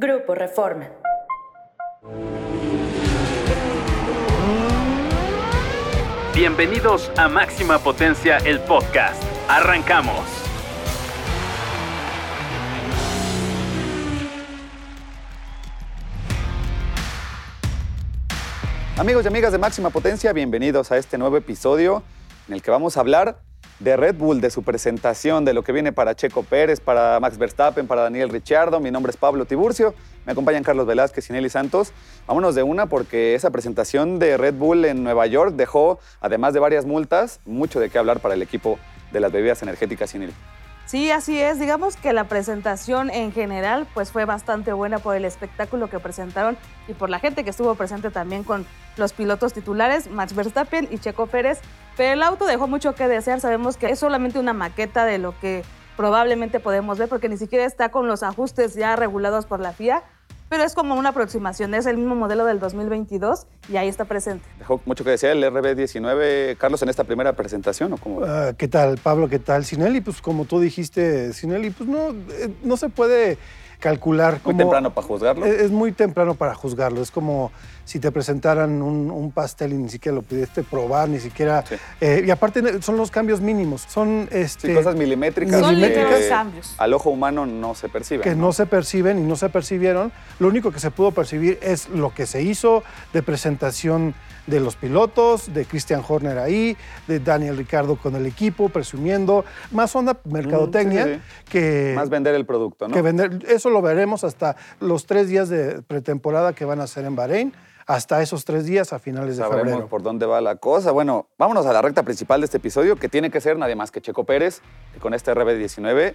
Grupo Reforma. Bienvenidos a Máxima Potencia, el podcast. Arrancamos. Amigos y amigas de Máxima Potencia, bienvenidos a este nuevo episodio en el que vamos a hablar de Red Bull, de su presentación, de lo que viene para Checo Pérez, para Max Verstappen, para Daniel Ricciardo. Mi nombre es Pablo Tiburcio, me acompañan Carlos Velázquez y Nelly Santos. Vámonos de una porque esa presentación de Red Bull en Nueva York dejó, además de varias multas, mucho de qué hablar para el equipo de las bebidas energéticas Nelly. Sí, así es. Digamos que la presentación en general pues fue bastante buena por el espectáculo que presentaron y por la gente que estuvo presente también con los pilotos titulares, Max Verstappen y Checo Pérez. Pero el auto dejó mucho que desear. Sabemos que es solamente una maqueta de lo que probablemente podemos ver porque ni siquiera está con los ajustes ya regulados por la FIA pero es como una aproximación, es el mismo modelo del 2022 y ahí está presente. Dejó mucho que decir el RB19, Carlos, en esta primera presentación, ¿o cómo? Uh, ¿Qué tal, Pablo? ¿Qué tal? Sinelli, pues como tú dijiste, Sinelli, pues no, eh, no se puede calcular. Muy temprano para juzgarlo. Es, muy temprano para juzgarlo. Es como si te presentaran un, pastel y ni siquiera lo pudiste probar, ni siquiera. Eh, y aparte son los cambios mínimos. Son este, cosas milimétricas. Son cambios. Al ojo humano no se perciben. Que ¿no? se perciben y no se percibieron. Lo único que se pudo percibir es lo que se hizo de presentación de los pilotos, de Christian Horner ahí, de Daniel Ricardo con el equipo, presumiendo, más onda mercadotecnia que... Más vender el producto, ¿no? Que vender, eso lo veremos hasta los tres días de pretemporada que van a ser en Bahrein hasta esos tres días a finales de Sabremos febrero. por dónde va la cosa. Bueno, vámonos a la recta principal de este episodio, que tiene que ser nadie más que Checo Pérez, que con este RB19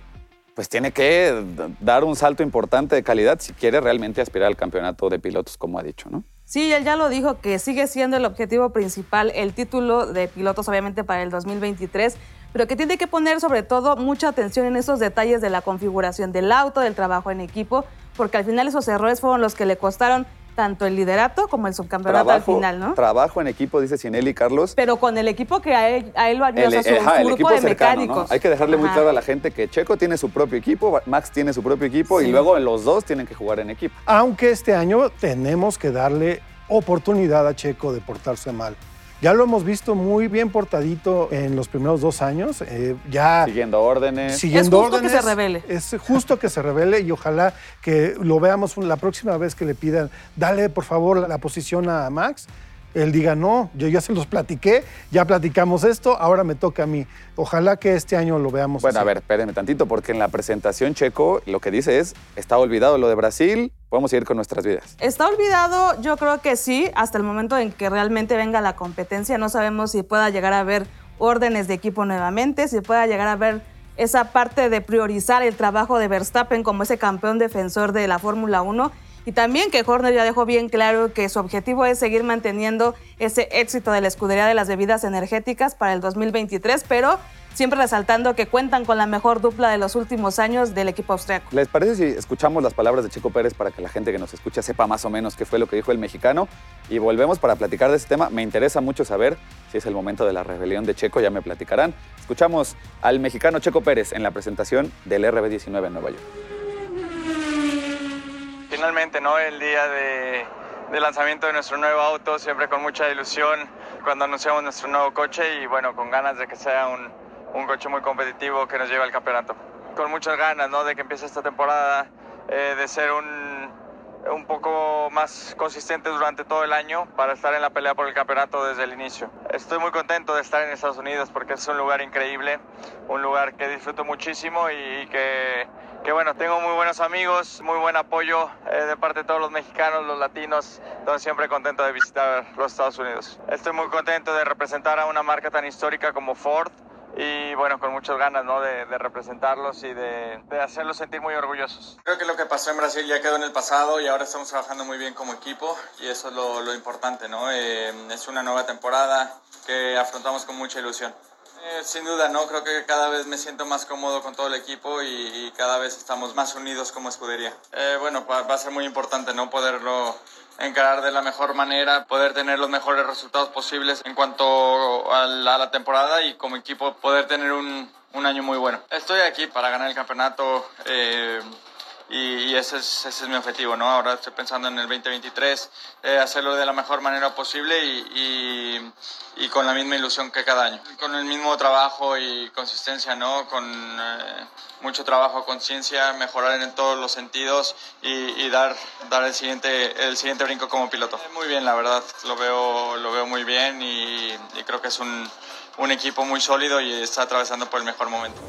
pues tiene que dar un salto importante de calidad si quiere realmente aspirar al campeonato de pilotos, como ha dicho, ¿no? Sí, él ya lo dijo, que sigue siendo el objetivo principal el título de pilotos, obviamente, para el 2023, pero que tiene que poner sobre todo mucha atención en esos detalles de la configuración del auto, del trabajo en equipo, porque al final esos errores fueron los que le costaron tanto el liderato como el subcampeonato al final, ¿no? Trabajo en equipo, dice Sinelli Carlos. Pero con el equipo que a él, lo ayuda, el, su, grupo de mecánicos. Hay que dejarle muy claro a la gente que Checo tiene su propio equipo, Max tiene su propio equipo y luego los dos tienen que jugar en equipo. Aunque este año tenemos que darle oportunidad a Checo de portarse mal. Ya lo hemos visto muy bien portadito en los primeros dos años. Eh, ya siguiendo órdenes. Siguiendo es justo órdenes, que se revele. Es justo que se revele y ojalá que lo veamos la próxima vez que le pidan, dale por favor la posición a Max él diga, no, yo ya se los platiqué, ya platicamos esto, ahora me toca a mí. Ojalá que este año lo veamos. Bueno, a ver, espérenme tantito, porque en la presentación Checo lo que dice es, está olvidado lo de Brasil, podemos seguir con nuestras vidas. Está olvidado, yo creo que sí, hasta el momento en que realmente venga la competencia, no sabemos si pueda llegar a haber órdenes de equipo nuevamente, si pueda llegar a ver esa parte de priorizar el trabajo de Verstappen como ese campeón defensor de la Fórmula 1 y también que Horner ya dejó bien claro que su objetivo es seguir manteniendo ese éxito de la escudería de las bebidas energéticas para el 2023, pero siempre resaltando que cuentan con la mejor dupla de los últimos años del equipo austriaco. ¿Les parece si escuchamos las palabras de Checo Pérez para que la gente que nos escucha sepa más o menos qué fue lo que dijo el mexicano? Y volvemos para platicar de este tema. Me interesa mucho saber si es el momento de la rebelión de Checo, ya me platicarán. Escuchamos al mexicano Checo Pérez en la presentación del RB19 en Nueva York finalmente, ¿no? El día de, lanzamiento de nuestro nuevo auto, siempre con mucha ilusión cuando anunciamos nuestro nuevo coche y bueno, con ganas de que sea un, un coche muy competitivo que nos lleve al campeonato. Con muchas ganas, ¿no? De que empiece esta temporada, eh, de ser un, un poco más consistente durante todo el año para estar en la pelea por el campeonato desde el inicio. Estoy muy contento de estar en Estados Unidos porque es un lugar increíble, un lugar que disfruto muchísimo y que que bueno, tengo muy buenos amigos, muy buen apoyo eh, de parte de todos los mexicanos, los latinos, entonces siempre contento de visitar los Estados Unidos. Estoy muy contento de representar a una marca tan histórica como Ford y bueno, con muchas ganas ¿no? de, representarlos y de, hacerlos sentir muy orgullosos. Creo que lo que pasó en Brasil ya quedó en el pasado y ahora estamos trabajando muy bien como equipo y eso es lo, lo importante, ¿no? Eh, es una nueva temporada que afrontamos con mucha ilusión. Eh, sin duda, ¿no? Creo que cada vez me siento más cómodo con todo el equipo y, cada vez estamos más unidos como escudería. Eh, bueno, va, a ser muy importante, ¿no? Poderlo encarar de la mejor manera, poder tener los mejores resultados posibles en cuanto a la, temporada y como equipo poder tener un, un, año muy bueno. Estoy aquí para ganar el campeonato. Eh, y, ese, es, ese, es, mi objetivo, ¿no? Ahora estoy pensando en el 2023, eh, hacerlo de la mejor manera posible y, y, con la misma ilusión que cada año. Con el mismo trabajo y consistencia, ¿no? Con eh, mucho trabajo, conciencia, mejorar en todos los sentidos y, dar, dar el, siguiente, el siguiente brinco como piloto. Muy bien, la verdad, lo veo, lo veo muy bien y, creo que es un, un equipo muy sólido y está atravesando por el mejor momento.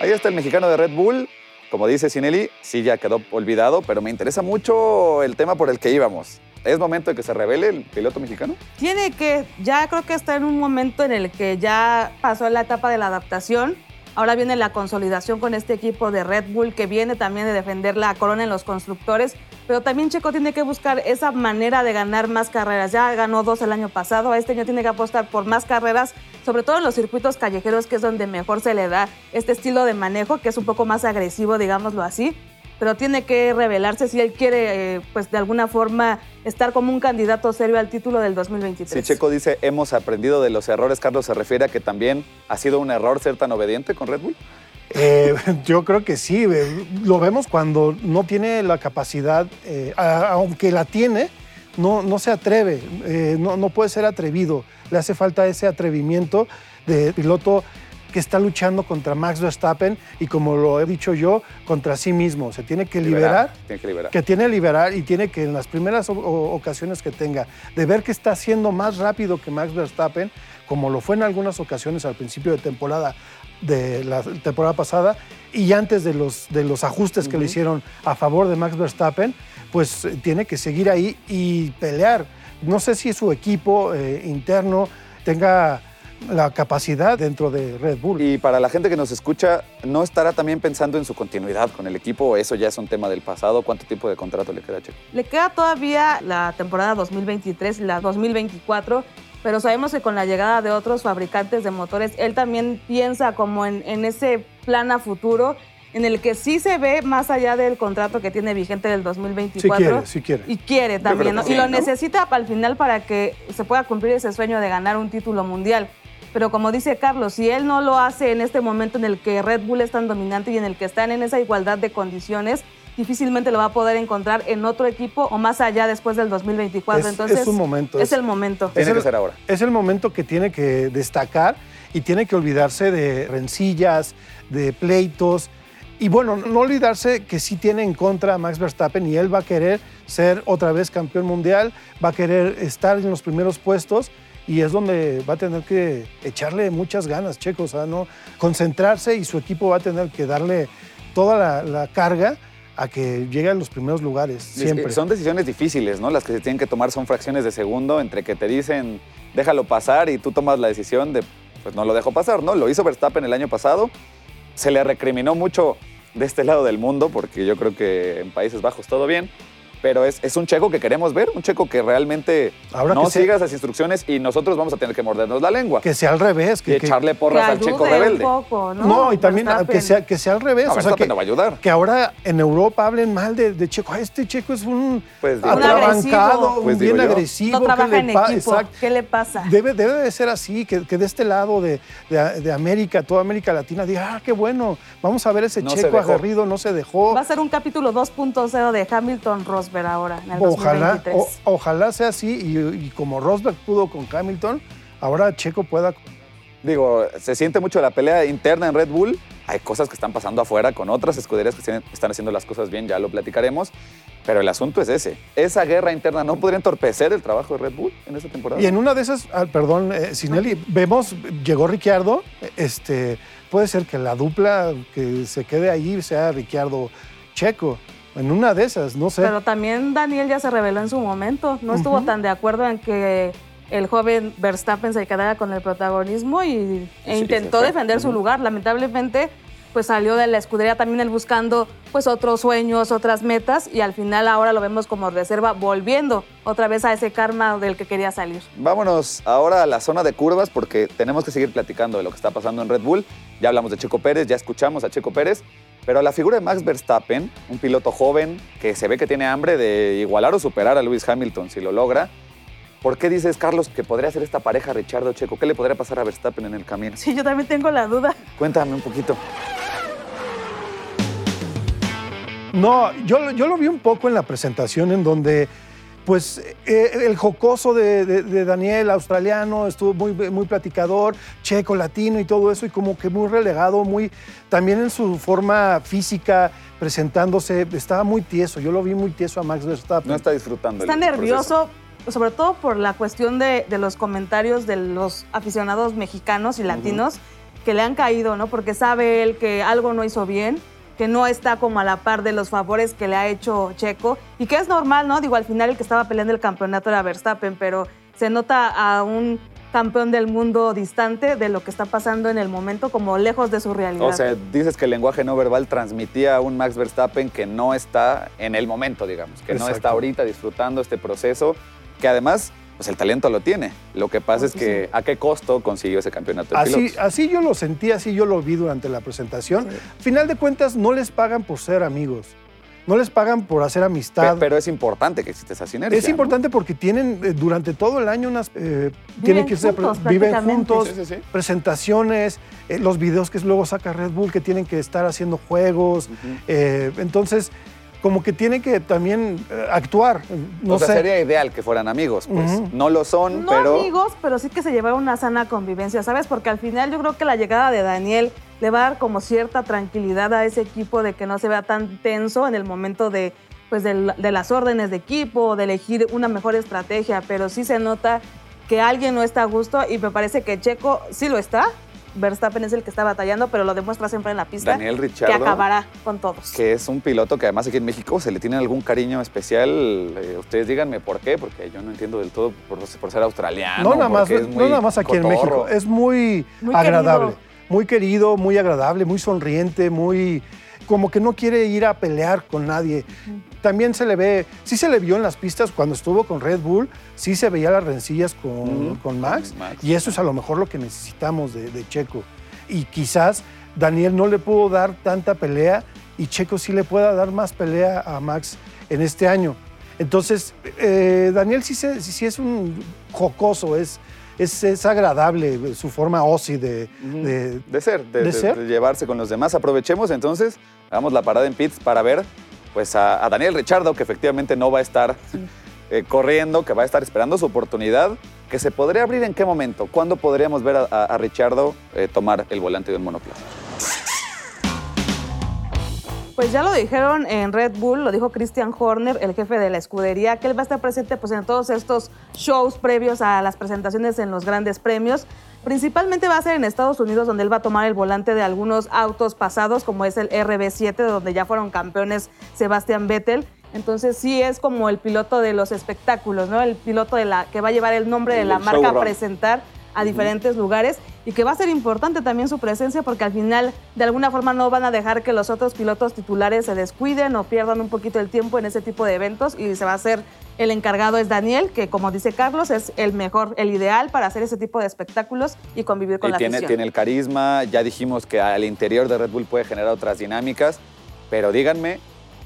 Ahí está el mexicano de Red Bull. Como dice Sinelli, sí ya quedó olvidado, pero me interesa mucho el tema por el que íbamos. ¿Es momento de que se revele el piloto mexicano? Tiene que, ya creo que está en un momento en el que ya pasó la etapa de la adaptación Ahora viene la consolidación con este equipo de Red Bull que viene también de defender la corona en los constructores, pero también Checo tiene que buscar esa manera de ganar más carreras. Ya ganó dos el año pasado, este año tiene que apostar por más carreras, sobre todo en los circuitos callejeros, que es donde mejor se le da este estilo de manejo, que es un poco más agresivo, digámoslo así pero tiene que revelarse si él quiere, eh, pues de alguna forma, estar como un candidato serio al título del 2023. Si Checo dice, hemos aprendido de los errores, Carlos se refiere a que también ha sido un error ser tan obediente con Red Bull. Eh, yo creo que sí, lo vemos cuando no tiene la capacidad, eh, aunque la tiene, no, no se atreve, no, no puede ser atrevido, le hace falta ese atrevimiento de piloto que está luchando contra Max Verstappen y como lo he dicho yo, contra sí mismo. Se tiene que liberar, tiene que, liberar. que tiene que liberar y tiene que en las primeras ocasiones que tenga, de ver que está siendo más rápido que Max Verstappen, como lo fue en algunas ocasiones al principio de temporada de la temporada pasada y antes de los, de los ajustes que le hicieron a favor de Max Verstappen, pues eh, tiene que seguir ahí y pelear. No sé si su equipo eh, interno tenga la capacidad dentro de Red Bull. Y para la gente que nos escucha, ¿no estará también pensando en su continuidad con el equipo eso ya es un tema del pasado? ¿Cuánto tiempo de contrato le queda a Checo? Le queda todavía la temporada 2023 y la 2024 pero sabemos que con la llegada de otros fabricantes de motores, él también piensa como en, en, ese plan a futuro en el que sí se ve más allá del contrato que tiene vigente del 2024. Sí quiere, sí quiere. Y quiere también, ¿no? y lo necesita al final para que se pueda cumplir ese sueño de ganar un título mundial. Pero como dice Carlos, si él no lo hace en este momento en el que Red Bull es tan dominante y en el que están en esa igualdad de condiciones, difícilmente lo va a poder encontrar en otro equipo o más allá después del 2024. Es, Entonces, es un momento. Es, el momento. Tiene que ser ahora. Es el momento que tiene que destacar y tiene que olvidarse de rencillas, de pleitos. Y bueno, no olvidarse que sí tiene en contra a Max Verstappen y él va a querer ser otra vez campeón mundial, va a querer estar en los primeros puestos y es donde va a tener que echarle muchas ganas, Checo, o sea, ¿no? concentrarse y su equipo va a tener que darle toda la, carga a que llegue a los primeros lugares, siempre. Son decisiones difíciles, ¿no? Las que se tienen que tomar son fracciones de segundo entre que te dicen déjalo pasar y tú tomas la decisión de pues no lo dejo pasar, ¿no? Lo hizo Verstappen el año pasado, se le recriminó mucho de este lado del mundo porque yo creo que en Países Bajos todo bien, pero es, es, un checo que queremos ver, un checo que realmente no siga esas instrucciones y nosotros vamos a tener que mordernos la lengua. Que sea al revés. Que, y echarle porras al checo rebelde. Poco, ¿no? ¿no? y también que sea, que sea al revés. No, o sea, que, no va a ayudar. Que ahora en Europa hablen mal de, de Checo. este Checo es un pues, atrabancado, pues, bien agresivo. No trabaja en equipo. ¿Qué le pasa? Debe, debe de ser así, que, que de este lado de, de, de, América, toda América Latina, diga, ah, qué bueno, vamos a ver ese no Checo aguerrido, no se dejó. Va a ser un capítulo 2.0 de Hamilton Rosberg ahora. En el ojalá, ojalá sea así y, como Rosberg pudo con Hamilton, ahora Checo pueda. Digo, se siente mucho la pelea interna en Red Bull. Hay cosas que están pasando afuera con otras escuderías que están haciendo las cosas bien, ya lo platicaremos. Pero el asunto es ese. Esa guerra interna no podría entorpecer el trabajo de Red Bull en esta temporada. Y en una de esas, ah, perdón, eh, Sinelli, vemos, llegó Ricciardo. Este, puede ser que la dupla que se quede ahí sea Ricciardo Checo. En una de esas, no sé. Pero también Daniel ya se reveló en su momento. No estuvo tan de acuerdo en que el joven Verstappen se quedara con el protagonismo y, e intentó defender su lugar. Lamentablemente, pues salió de la escudería también él buscando pues otros sueños, otras metas y al final ahora lo vemos como reserva volviendo otra vez a ese karma del que quería salir. Vámonos ahora a la zona de curvas porque tenemos que seguir platicando de lo que está pasando en Red Bull. Ya hablamos de Checo Pérez, ya escuchamos a Checo Pérez pero la figura de Max Verstappen, un piloto joven que se ve que tiene hambre de igualar o superar a Lewis Hamilton si lo logra, ¿por qué dices, Carlos, que podría ser esta pareja Richardo Checo? ¿Qué le podría pasar a Verstappen en el camino? Sí, yo también tengo la duda. Cuéntame un poquito. No, yo, yo lo vi un poco en la presentación en donde pues eh, el jocoso de, de- de Daniel, australiano, estuvo muy, muy platicador, checo, latino y todo eso, y como que muy relegado, muy, también en su forma física, presentándose, estaba muy tieso, yo lo vi muy tieso a Max Verstappen. No está disfrutando. Está el proceso. nervioso, sobre todo por la cuestión de, de los comentarios de los aficionados mexicanos y latinos que le han caído, ¿no? Porque sabe él que algo no hizo bien, que no está como a la par de los favores que le ha hecho Checo y que es normal, ¿no? Digo, al final el que estaba peleando el campeonato era Verstappen, pero se nota a un campeón del mundo distante de lo que está pasando en el momento, como lejos de su realidad. O sea, dices que el lenguaje no verbal transmitía a un Max Verstappen que no está en el momento, digamos, que no está ahorita disfrutando este proceso, que además, pues el talento lo tiene. Lo que pasa es que a qué costo consiguió ese campeonato de Así, así yo lo sentí, así yo lo vi durante la presentación. Final de cuentas, no les pagan por ser amigos, no les pagan por hacer amistad. Pero es importante que exista esa sinergia. Es ¿no? importante porque tienen eh, durante todo el año unas. eh, tienen que ser- viven juntos, Sí, sí, sí. presentaciones, eh, los videos que luego saca Red Bull que tienen que estar haciendo juegos. eh, entonces, como que tienen que también eh, actuar. No o sea, sé. sería ideal que fueran amigos, pues. No lo son, No pero. amigos, pero sí que se llevaron una sana convivencia, ¿sabes? Porque al final yo creo que la llegada de Daniel le va a dar como cierta tranquilidad a ese equipo de que no se vea tan tenso en el momento de, pues, del- de las órdenes de equipo, de elegir una mejor estrategia, pero sí se nota que alguien no está a gusto y me parece que Checo sí lo está. Verstappen es el que está batallando, pero lo demuestra siempre en la pista. Daniel Que Ricciardo. acabará con todos. que es un piloto que además aquí en México se le tiene algún cariño especial. Eh, ustedes díganme por qué, porque yo no entiendo del todo por, por ser australiano. no, nada más, no nada más aquí en. México. Es muy, Muy agradable. querido. Muy querido, muy agradable, muy sonriente, muy. Como que no quiere ir a pelear con nadie. También se le ve, sí se le vio en las pistas cuando estuvo con Red Bull, sí se veía las rencillas con, con Max, y eso es a lo mejor lo que necesitamos de, de Checo. Y quizás Daniel no le pudo dar tanta pelea y Checo sí le pueda dar más pelea a Max en este año. Entonces, eh, Daniel sí, se- sí- es un jocoso, es, es, es agradable su forma osi de, de- De ser, de, ¿De de- ser? de llevarse con los demás. Aprovechemos entonces, hagamos la parada en pits para ver pues a, a Daniel Richardo, que efectivamente no va a estar eh, corriendo, que va a estar esperando su oportunidad, que se podría abrir en qué momento, cuándo podríamos ver a, a- a Richardo eh, tomar el volante de un monoplaza. Pues ya lo dijeron en Red Bull, lo dijo Christian Horner, el jefe de la escudería, que él va a estar presente pues, en todos estos shows previos a las presentaciones en los grandes premios. Principalmente va a ser en Estados Unidos, donde él va a tomar el volante de algunos autos pasados, como es el RB7, donde ya fueron campeones Sebastian Vettel. Entonces sí es como el piloto de los espectáculos, ¿no? El piloto de la, que va a llevar el nombre de El la marca a presentar a diferentes lugares y que va a ser importante también su presencia porque al final de alguna forma no van a dejar que los otros pilotos titulares se descuiden o pierdan un poquito el tiempo en ese tipo de eventos y se va a hacer el encargado es Daniel, que como dice Carlos es el mejor, el ideal para hacer ese tipo de espectáculos y convivir con Y la tiene, afición. tiene el carisma, ya dijimos que al interior de Red Bull puede generar otras dinámicas, pero díganme,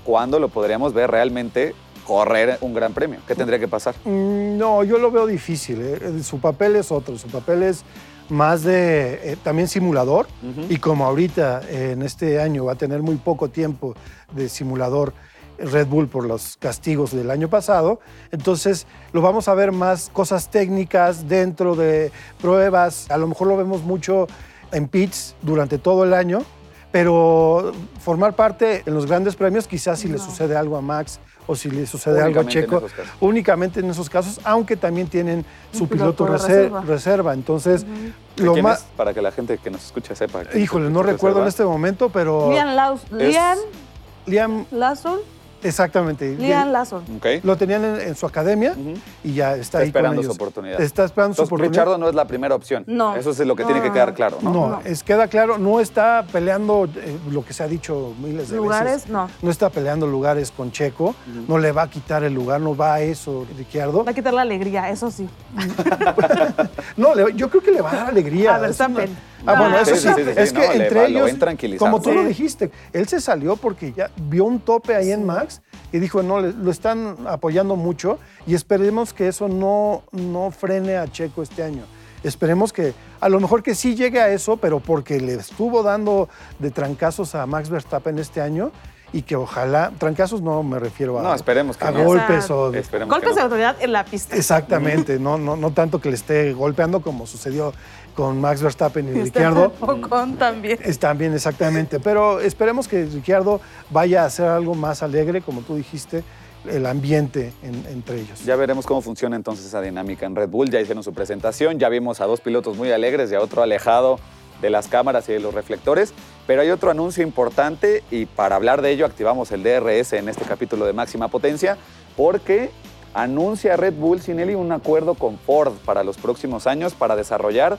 ¿cuándo lo podríamos ver realmente correr un gran premio? ¿Qué tendría que pasar? Mm, No, yo lo veo difícil. ¿eh? Su papel es otro, su papel es más de eh, también simulador y como ahorita eh, en este año va a tener muy poco tiempo de simulador Red Bull por los castigos del año pasado, entonces lo vamos a ver más cosas técnicas dentro de pruebas, a lo mejor lo vemos mucho en pits durante todo el año, pero formar parte en los grandes premios quizás si le sucede algo a Max o si le sucede algo a Únicamente en Checo, esos casos. únicamente en esos casos, aunque también tienen su piloto, reserva. reserva. Entonces, ¿De lo quién más... Para que la gente que nos escuche sepa. Híjole, no recuerdo en este momento, pero... Liam, Laus- Liam Liam, Lawson, exactamente. Liam Lawson. Ok. Lo tenían en, en su academia y ya está, Está ahí esperando con su oportunidad. Está esperando su oportunidad. Richardo no es la primera opción. No. Eso es lo que tiene que No. quedar claro, ¿no? No, No. es queda claro, no está peleando eh, lo que se ha dicho miles de Lugares, veces. no. No está peleando lugares con Checo, no le va a quitar el lugar, no va a eso, Ricciardo. Va a quitar la alegría, eso sí. No, le- yo creo que le va a dar alegría. A Verstappen. Ah, bueno, eso sí, es no, que entre va- ellos, como tú lo dijiste, él se salió porque ya vio un tope ahí en Max y dijo, no, le- lo están apoyando mucho y esperemos que eso no, no frene a Checo este año. Esperemos que, a lo mejor que sí llegue a eso, pero porque le estuvo dando de trancazos a Max Verstappen este año y que ojalá, trancazos no me refiero a, No, esperemos que a no. golpes sea, o... que Golpes no. de autoridad en la pista. Exactamente, no, no, no tanto que le esté golpeando como sucedió con Max Verstappen y Y Ricciardo. Ocon también. Es también, exactamente. Pero esperemos que Ricciardo vaya a hacer algo más alegre, como tú dijiste, el ambiente en- entre ellos. Ya veremos cómo funciona entonces esa dinámica en Red Bull. Ya hicieron su presentación, ya vimos a dos pilotos muy alegres y a otro alejado de las cámaras y de los reflectores. Pero hay otro anuncio importante y para hablar de ello activamos el DRS en este capítulo de máxima potencia porque anuncia Red Bull Sinelli un acuerdo con Ford para los próximos años para desarrollar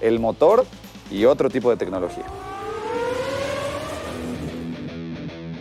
el motor y otro tipo de tecnología.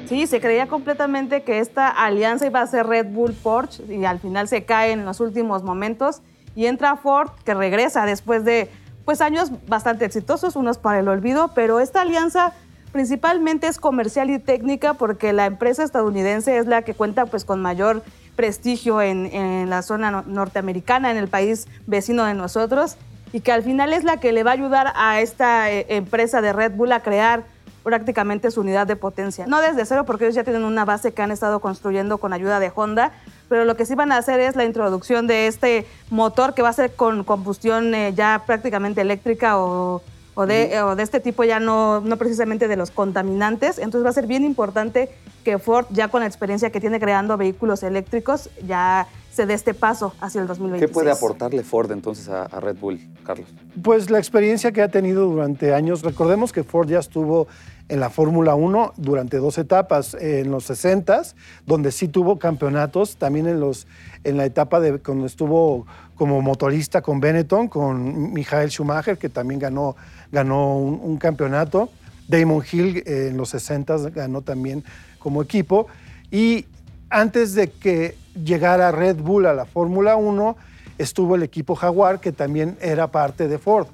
Sí, se creía completamente que esta alianza iba a ser Red Bull Porsche y al final se cae en los últimos momentos y entra Ford que regresa después de pues años bastante exitosos, unos para el olvido, pero esta alianza principalmente es comercial y técnica porque la empresa estadounidense es la que cuenta pues con mayor prestigio en, en la zona no- norteamericana, en el país vecino de nosotros y que al final es la que le va a ayudar a esta eh, empresa de Red Bull a crear prácticamente su unidad de potencia. No desde cero, porque ellos ya tienen una base que han estado construyendo con ayuda de Honda, pero lo que sí van a hacer es la introducción de este motor que va a ser con combustión eh, ya prácticamente eléctrica o, o de, o de este tipo, ya no, no precisamente de los contaminantes. Entonces va a ser bien importante que Ford, ya con la experiencia que tiene creando vehículos eléctricos, ya se dé este paso hacia el 2026. ¿Qué puede aportarle Ford entonces a, a Red Bull, Carlos? Pues la experiencia que ha tenido durante años, recordemos que Ford ya estuvo en la Fórmula 1 durante dos etapas, en los 60 donde sí tuvo campeonatos, también en, los, en la etapa de cuando estuvo como motorista con Benetton, con Michael Schumacher, que también ganó, ganó un, un campeonato. Damon Hill eh, en los 60 ganó también como equipo. Y antes de que llegara Red Bull a la Fórmula 1, estuvo el equipo Jaguar, que también era parte de Ford.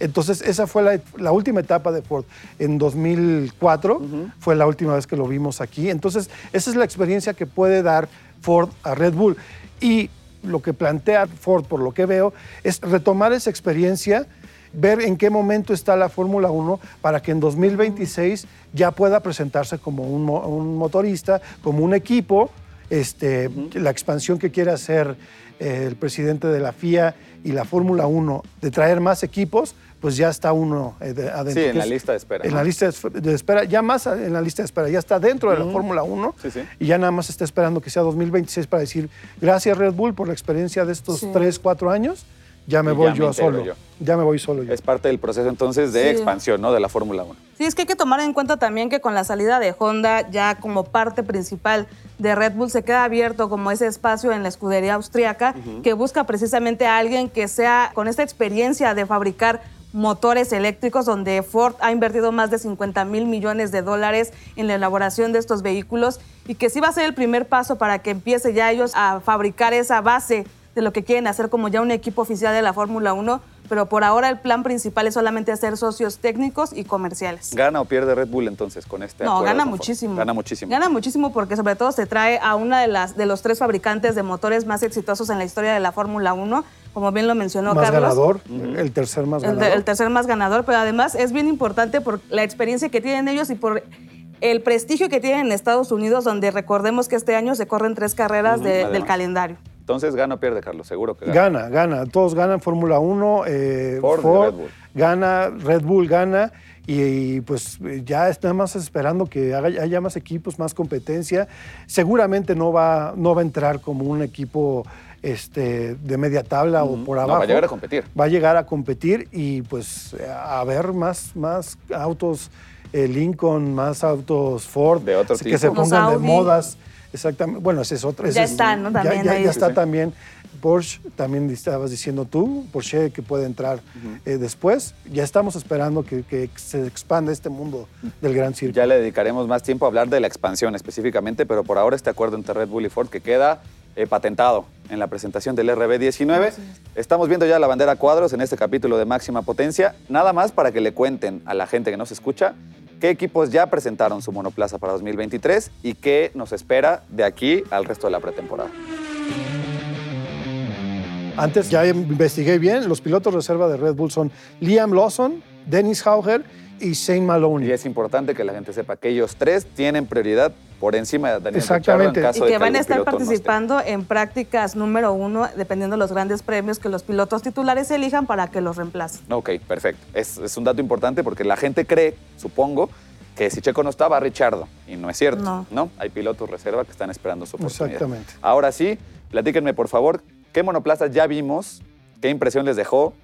Entonces, esa fue la, la última etapa de Ford. En 2004 fue la última vez que lo vimos aquí. Entonces, esa es la experiencia que puede dar Ford a Red Bull. Y lo que plantea Ford, por lo que veo, es retomar esa experiencia, ver en qué momento está la Fórmula 1 para que en 2026 ya pueda presentarse como un, mo- un motorista, como un equipo, este, la expansión que quiere hacer eh, el presidente de la FIA y la Fórmula 1 de traer más equipos, pues ya está uno eh, de- adentro. Sí, en la es- lista de espera, En ¿no? la lista de esp- de espera, ya más en la lista de espera, ya está dentro de la Fórmula 1 Sí, sí. y ya nada más está esperando que sea 2026 para decir gracias Red Bull por la experiencia de estos Sí. 3, 4 años, ya me voy ya yo solo. yo. Ya me voy solo yo. Es parte del proceso entonces de Sí. expansión, ¿no? De la Fórmula 1. Sí, es que hay que tomar en cuenta también que con la salida de Honda, ya como parte principal de Red Bull, se queda abierto como ese espacio en la escudería austriaca que busca precisamente a alguien que sea con esta experiencia de fabricar motores eléctricos, donde Ford ha invertido más de 50 mil millones de dólares en la elaboración de estos vehículos y que sí va a ser el primer paso para que empiece ya ellos a fabricar esa base de lo que quieren hacer como ya un equipo oficial de la Fórmula 1, pero por ahora el plan principal es solamente hacer socios técnicos y comerciales. ¿Gana o pierde Red Bull entonces con este No, acuerdo gana muchísimo. Gana muchísimo. Gana muchísimo porque sobre todo se trae a una de las de los tres fabricantes de motores más exitosos en la historia de la Fórmula 1, como bien lo mencionó más Carlos. ganador, el tercer más ganador. el tercer más ganador, pero además es bien importante por la experiencia que tienen ellos y por el prestigio que tienen en Estados Unidos, donde recordemos que este año se corren tres carreras de- del calendario. Entonces gana o pierde, Carlos, seguro que gana. Gana, gana. Todos ganan Fórmula 1. eh, Ford y Ford, Red Bull. gana, Red Bull gana. Y, y, pues ya es nada más esperando que haya más equipos, más competencia. Seguramente no va, no va a entrar como un equipo este, de media tabla o por No, abajo. va a llegar a competir. Va a llegar a competir y pues a ver más, más autos eh, Lincoln, más autos Ford. De otro que tipo. se pongan de Audi. modas. Exactamente. Bueno, ese es otro. ese Ya es- está, ¿no? ya- También ya, ahí. ya está sí. también. Porsche, también estabas diciendo tú, Porsche que puede entrar eh, después. Ya estamos esperando que, que se expanda este mundo del Gran Circo. Ya le dedicaremos más tiempo a hablar de la expansión específicamente, pero por ahora este acuerdo entre Red Bull y Ford que queda eh, patentado en la presentación del RB19. Estamos viendo ya la bandera cuadros en este capítulo de máxima potencia. Nada más para que le cuenten a la gente que nos escucha qué equipos ya presentaron su monoplaza para 2023 y qué nos espera de aquí al resto de la pretemporada. Antes ya investigué bien, los pilotos reserva de Red Bull son Liam Lawson, Dennis Hauger y Shane Maloney. Y es importante que la gente sepa que ellos tres tienen prioridad por encima de Daniel Exactamente. Ricciardo en caso Y de que van a estar no participando en prácticas número uno, dependiendo de los grandes premios que los pilotos titulares elijan para que los reemplacen. Ok, perfecto. Es, es un dato importante porque la gente cree, supongo, que si Checo no estaba, Richardo. Y no es cierto. No. Hay pilotos reserva que están esperando su oportunidad. Exactamente. Ahora sí, platíquenme por favor, ¿qué monoplazas ya vimos? ¿Qué impresión les dejó?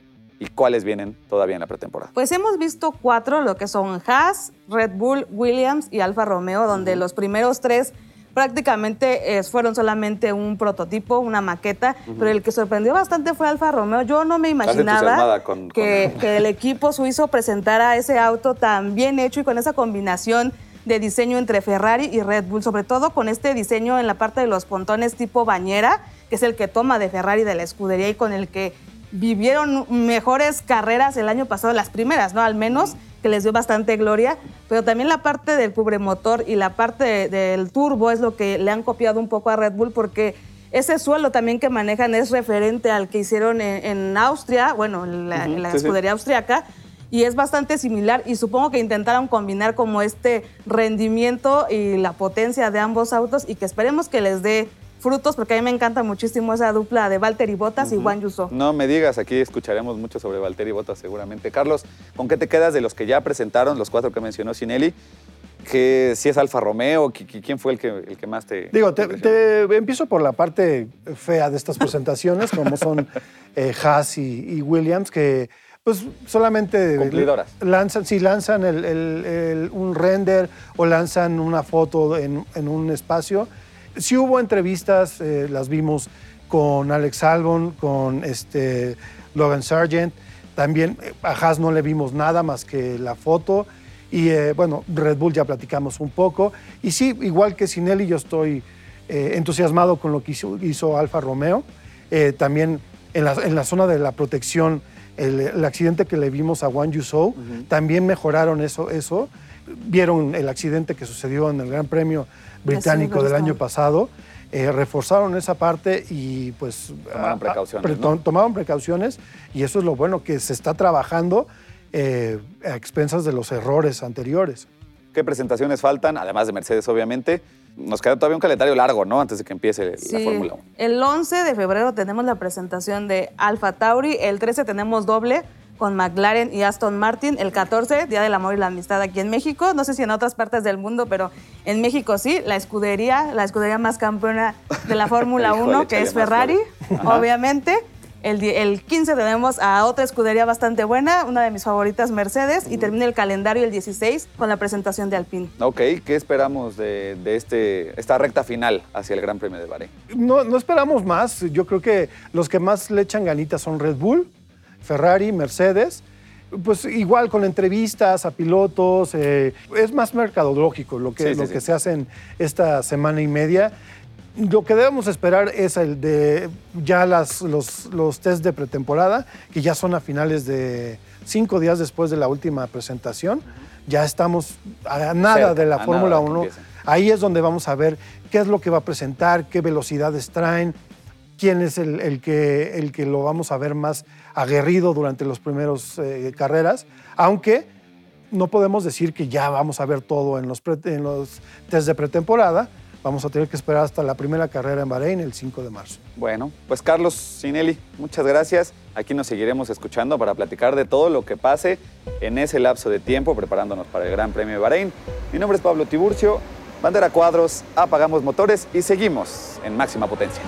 ¿Y cuáles vienen todavía en la pretemporada? Pues hemos visto cuatro, lo que son Haas, Red Bull, Williams y Alfa Romeo, donde los primeros tres prácticamente eh, fueron solamente un prototipo, una maqueta, pero el que sorprendió bastante fue Alfa Romeo. Yo no me imaginaba con- que, con- que el equipo suizo presentara ese auto tan bien hecho y con esa combinación de diseño entre Ferrari y Red Bull, sobre todo con este diseño en la parte de los pontones tipo bañera, que es el que toma de Ferrari de la escudería y con el que vivieron mejores carreras el año pasado, las primeras, ¿no? Al menos, que les dio bastante gloria, pero también la parte del cubremotor y la parte de- del turbo es lo que le han copiado un poco a Red Bull porque ese suelo también que manejan es referente al que hicieron en, en Austria, bueno, en la, en la sí, sí. escudería austriaca, y es bastante similar y supongo que intentaron combinar como este rendimiento y la potencia de ambos autos y que esperemos que les dé frutos porque a mí me encanta muchísimo esa dupla de Valtteri Bottas y Juan Yuso. No me digas, aquí escucharemos mucho sobre Valtteri Bottas seguramente. Carlos, ¿con qué te quedas de los que ya presentaron, los cuatro que mencionó Sinelli? Que si es Alfa Romeo, ¿qui- qui- ¿quién fue el que, el que más te... Digo, te, empiezo por la parte fea de estas presentaciones, como son eh, Haas y, y Williams, que pues solamente Cumplidoras. lanzan, sí, lanzan el- el- el- un render o lanzan una foto en, en un espacio. Sí hubo entrevistas, eh, las vimos con Alex Albon, con este Logan Sargent. También eh, a Haas no le vimos nada más que la foto. Y eh, bueno, Red Bull ya platicamos un poco. Y sí, igual que Sinelli, yo estoy eh, entusiasmado con lo que hizo, hizo Alfa Romeo. Eh, también en la, en la zona de la protección, el, el accidente que le vimos a Wang Yusou, también mejoraron eso, eso. Vieron el accidente que sucedió en el Gran Premio Británico del año pasado. eh, reforzaron esa parte y pues Tomaron a- a- precauciones, pre- ¿no? tomaron precauciones y eso es lo bueno que se está trabajando eh, a expensas de los errores anteriores. ¿Qué presentaciones faltan? Además de Mercedes, obviamente. Nos queda todavía un calendario largo, ¿no? Antes de que empiece la Fórmula 1. El 11 de febrero tenemos la presentación de Alfa Tauri, el 13 tenemos doble con McLaren y Aston Martin, el 14 Día del Amor y la Amistad aquí en México, no sé si en otras partes del mundo, pero en México sí, la escudería, la escudería más campeona de la Fórmula Híjole, 1, que es Ferrari, obviamente. El, el 15 tenemos a otra escudería bastante buena, una de mis favoritas, Mercedes, y termina el calendario el 16 con la presentación de Alpine. Ok, ¿qué esperamos de, de este, esta recta final hacia el Gran Premio de Bahrein? No, no esperamos más. Yo creo que los que más le echan ganitas son Red Bull, Ferrari, Mercedes. Pues igual con entrevistas a pilotos, eh, es más mercadológico lo que, Sí, sí, lo sí. que se hace en esta semana y media. Lo que debemos esperar es el de ya las, los, los test de pretemporada, que ya son a finales de cinco días después de la última presentación. Ya estamos a nada Cerca, de la Fórmula de que 1. empiecen. Ahí es donde vamos a ver qué es lo que va a presentar, qué velocidades traen, quién es el, que, el que lo vamos a ver más aguerrido durante las primeras carreras, aunque no podemos decir que ya vamos a ver todo en los, pre- en los test de pretemporada. Vamos a tener que esperar hasta la primera carrera en Bahrein el 5 de marzo. Bueno, pues Carlos Sinelli, muchas gracias. Aquí nos seguiremos escuchando para platicar de todo lo que pase en ese lapso de tiempo preparándonos para el Gran Premio de Bahrein. Mi nombre es Pablo Tiburcio, bandera cuadros, apagamos motores y seguimos en máxima potencia.